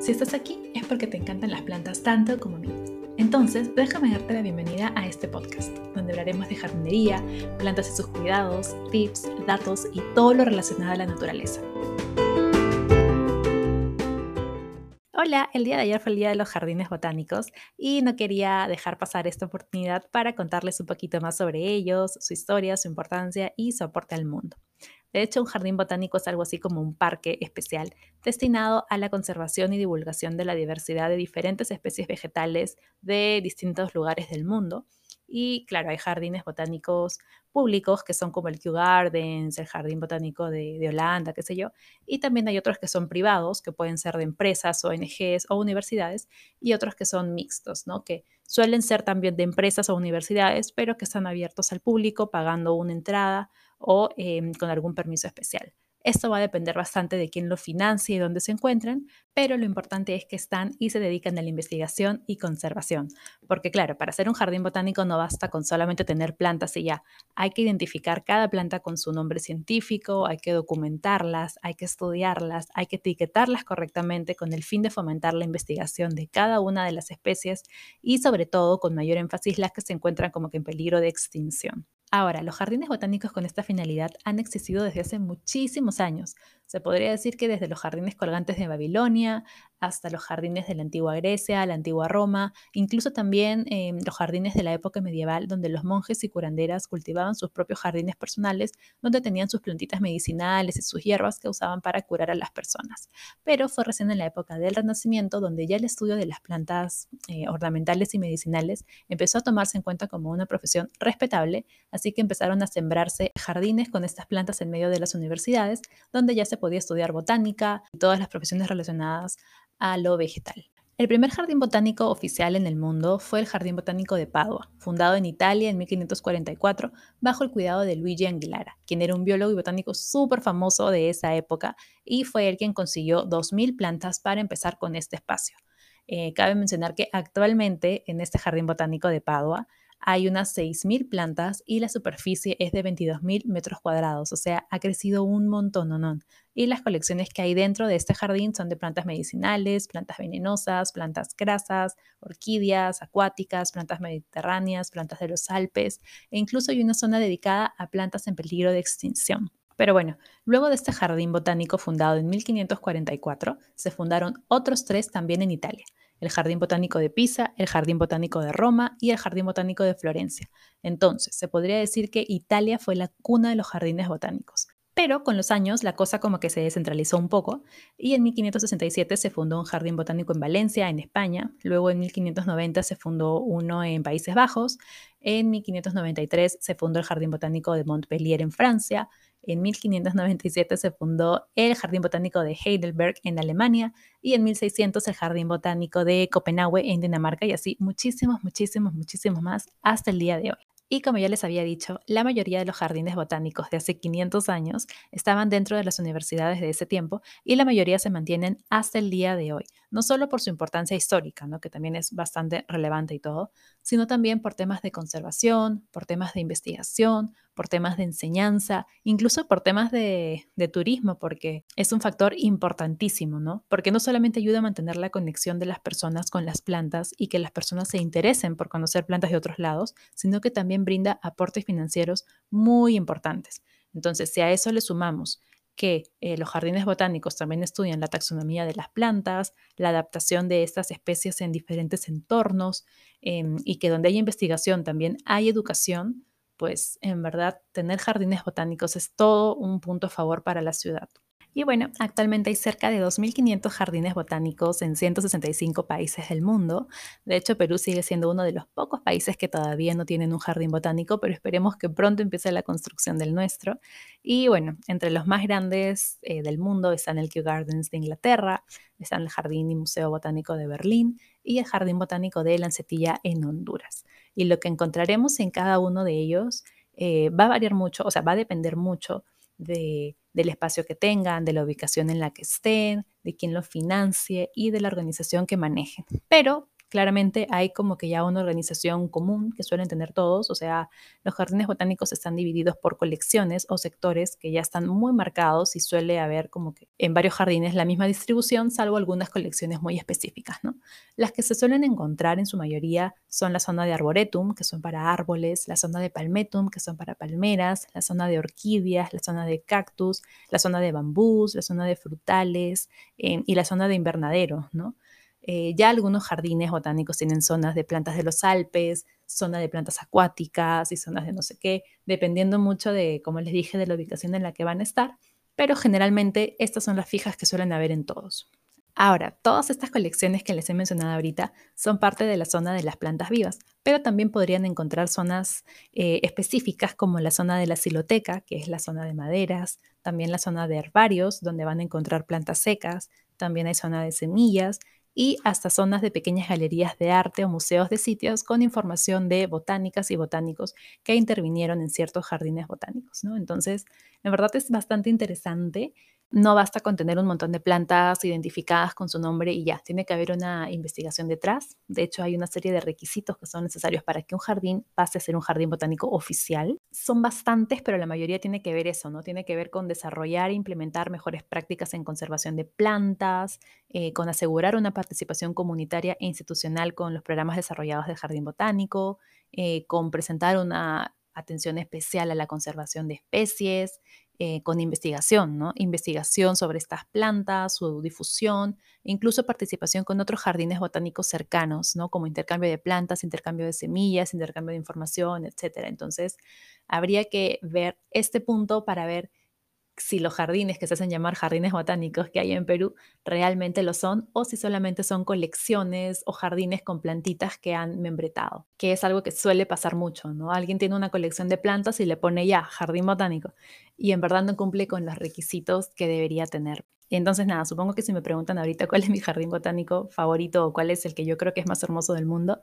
Si estás aquí es porque te encantan las plantas tanto como a mí. Entonces, déjame darte la bienvenida a este podcast, donde hablaremos de jardinería, plantas y sus cuidados, tips, datos y todo lo relacionado a la naturaleza. Hola, el día de ayer fue el día de los jardines botánicos y no quería dejar pasar esta oportunidad para contarles un poquito más sobre ellos, su historia, su importancia y su aporte al mundo. De hecho, un jardín botánico es algo así como un parque especial destinado a la conservación y divulgación de la diversidad de diferentes especies vegetales de distintos lugares del mundo. Y claro, hay jardines botánicos públicos que son como el Kew Gardens, el Jardín Botánico de, Holanda, qué sé yo. Y también hay otros que son privados, que pueden ser de empresas, ONGs o universidades, y otros que son mixtos, ¿no? Que suelen ser también de empresas o universidades, pero que están abiertos al público pagando una entrada o em, con algún permiso especial. Esto va a depender bastante de quién lo financie y dónde se encuentran, pero lo importante es que están y se dedican a la investigación y conservación. Porque claro, para hacer un jardín botánico no basta con solamente tener plantas y ya. Hay que identificar cada planta con su nombre científico, hay que documentarlas, hay que estudiarlas, hay que etiquetarlas correctamente con el fin de fomentar la investigación de cada una de las especies y sobre todo con mayor énfasis las que se encuentran como que en peligro de extinción. Ahora, los jardines botánicos con esta finalidad han existido desde hace muchísimos años. Se podría decir que desde los jardines colgantes de Babilonia hasta los jardines de la antigua Grecia, la antigua Roma, incluso también eh, los jardines de la época medieval, donde los monjes y curanderas cultivaban sus propios jardines personales, donde tenían sus plantitas medicinales y sus hierbas que usaban para curar a las personas. Pero fue recién en la época del Renacimiento donde ya el estudio de las plantas eh, ornamentales y medicinales empezó a tomarse en cuenta como una profesión respetable, así que empezaron a sembrarse jardines con estas plantas en medio de las universidades, donde ya se podía estudiar botánica y todas las profesiones relacionadas a lo vegetal. El primer jardín botánico oficial en el mundo fue el Jardín Botánico de Padua, fundado en Italia en 1544 bajo el cuidado de Luigi Anguillara, quien era un biólogo y botánico súper famoso de esa época y fue él quien consiguió 2.000 plantas para empezar con este espacio. Eh, cabe mencionar que actualmente en este Jardín Botánico de Padua hay unas 6.000 plantas y la superficie es de 22.000 metros cuadrados, o sea, ha crecido un montón, ¿no? Y las colecciones que hay dentro de este jardín son de plantas medicinales, plantas venenosas, plantas grasas, orquídeas, acuáticas, plantas mediterráneas, plantas de los Alpes e incluso hay una zona dedicada a plantas en peligro de extinción. Pero bueno, luego de este jardín botánico fundado en 1544, se fundaron otros tres también en Italia el Jardín Botánico de Pisa, el Jardín Botánico de Roma y el Jardín Botánico de Florencia. Entonces, se podría decir que Italia fue la cuna de los jardines botánicos. Pero con los años la cosa como que se descentralizó un poco y en 1567 se fundó un jardín botánico en Valencia, en España. Luego en 1590 se fundó uno en Países Bajos. En 1593 se fundó el jardín botánico de Montpellier en Francia. En 1597 se fundó el Jardín Botánico de Heidelberg en Alemania y en 1600 el Jardín Botánico de Copenhague en Dinamarca y así muchísimos, muchísimos, muchísimos más hasta el día de hoy. Y como ya les había dicho, la mayoría de los jardines botánicos de hace 500 años estaban dentro de las universidades de ese tiempo y la mayoría se mantienen hasta el día de hoy, no solo por su importancia histórica, ¿no? que también es bastante relevante y todo, sino también por temas de conservación, por temas de investigación, por temas de enseñanza, incluso por temas de, turismo, porque es un factor importantísimo, ¿no? Porque no solamente ayuda a mantener la conexión de las personas con las plantas y que las personas se interesen por conocer plantas de otros lados, sino que también brinda aportes financieros muy importantes. Entonces, si a eso le sumamos que eh, los jardines botánicos también estudian la taxonomía de las plantas, la adaptación de estas especies en diferentes entornos em, y que donde hay investigación también hay educación, pues en verdad tener jardines botánicos es todo un punto a favor para la ciudad. Y bueno, actualmente hay cerca de 2.500 jardines botánicos en 165 países del mundo. De hecho, Perú sigue siendo uno de los pocos países que todavía no tienen un jardín botánico, pero esperemos que pronto empiece la construcción del nuestro. Y bueno, entre los más grandes eh, del mundo están el Kew Gardens de Inglaterra, están el Jardín y Museo Botánico de Berlín y el Jardín Botánico de Lancetilla en Honduras y lo que encontraremos en cada uno de ellos eh, va a variar mucho, o sea, va a depender mucho de, del espacio que tengan, de la ubicación en la que estén, de quién lo financie y de la organización que manejen. Pero Claramente hay como que ya una organización común que suelen tener todos, o sea, los jardines botánicos están divididos por colecciones o sectores que ya están muy marcados y suele haber como que en varios jardines la misma distribución, salvo algunas colecciones muy específicas, ¿no? Las que se suelen encontrar en su mayoría son la zona de arboretum, que son para árboles, la zona de palmetum, que son para palmeras, la zona de orquídeas, la zona de cactus, la zona de bambús, la zona de frutales eh, y la zona de invernadero, ¿no? Eh, ya algunos jardines botánicos tienen zonas de plantas de los Alpes, zona de plantas acuáticas y zonas de no sé qué, dependiendo mucho de, como les dije, de la ubicación en la que van a estar, pero generalmente estas son las fijas que suelen haber en todos. Ahora, todas estas colecciones que les he mencionado ahorita son parte de la zona de las plantas vivas, pero también podrían encontrar zonas eh, específicas como la zona de la siloteca, que es la zona de maderas, también la zona de herbarios, donde van a encontrar plantas secas, también hay zona de semillas y hasta zonas de pequeñas galerías de arte o museos de sitios con información de botánicas y botánicos que intervinieron en ciertos jardines botánicos. ¿no? Entonces, en verdad es bastante interesante no basta con tener un montón de plantas identificadas con su nombre y ya, tiene que haber una investigación detrás. De hecho, hay una serie de requisitos que son necesarios para que un jardín pase a ser un jardín botánico oficial. Son bastantes, pero la mayoría tiene que ver eso, ¿no? Tiene que ver con desarrollar e implementar mejores prácticas en conservación de plantas, eh, con asegurar una participación comunitaria e institucional con los programas desarrollados del jardín botánico, eh, con presentar una atención especial a la conservación de especies, eh, con investigación, ¿no? Investigación sobre estas plantas, su difusión, incluso participación con otros jardines botánicos cercanos, ¿no? Como intercambio de plantas, intercambio de semillas, intercambio de información, etc. Entonces, habría que ver este punto para ver si los jardines que se hacen llamar jardines botánicos que hay en Perú realmente lo son o si solamente son colecciones o jardines con plantitas que han membretado, que es algo que suele pasar mucho, ¿no? Alguien tiene una colección de plantas y le pone ya jardín botánico y en verdad no cumple con los requisitos que debería tener. Y entonces nada, supongo que si me preguntan ahorita cuál es mi jardín botánico favorito o cuál es el que yo creo que es más hermoso del mundo,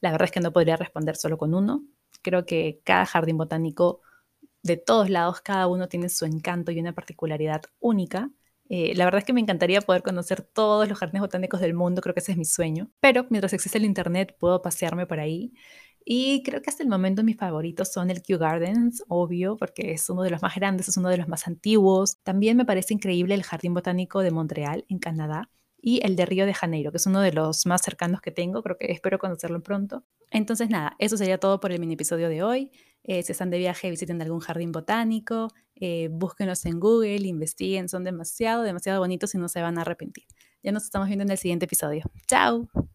la verdad es que no podría responder solo con uno. Creo que cada jardín botánico de todos lados, cada uno tiene su encanto y una particularidad única. Eh, la verdad es que me encantaría poder conocer todos los jardines botánicos del mundo, creo que ese es mi sueño, pero mientras existe el Internet puedo pasearme por ahí. Y creo que hasta el momento mis favoritos son el Kew Gardens, obvio, porque es uno de los más grandes, es uno de los más antiguos. También me parece increíble el Jardín Botánico de Montreal, en Canadá, y el de Río de Janeiro, que es uno de los más cercanos que tengo, creo que espero conocerlo pronto. Entonces nada, eso sería todo por el mini episodio de hoy. Eh, si están de viaje, visiten algún jardín botánico, eh, búsquenlos en Google, investiguen, son demasiado, demasiado bonitos y no se van a arrepentir. Ya nos estamos viendo en el siguiente episodio. ¡Chao!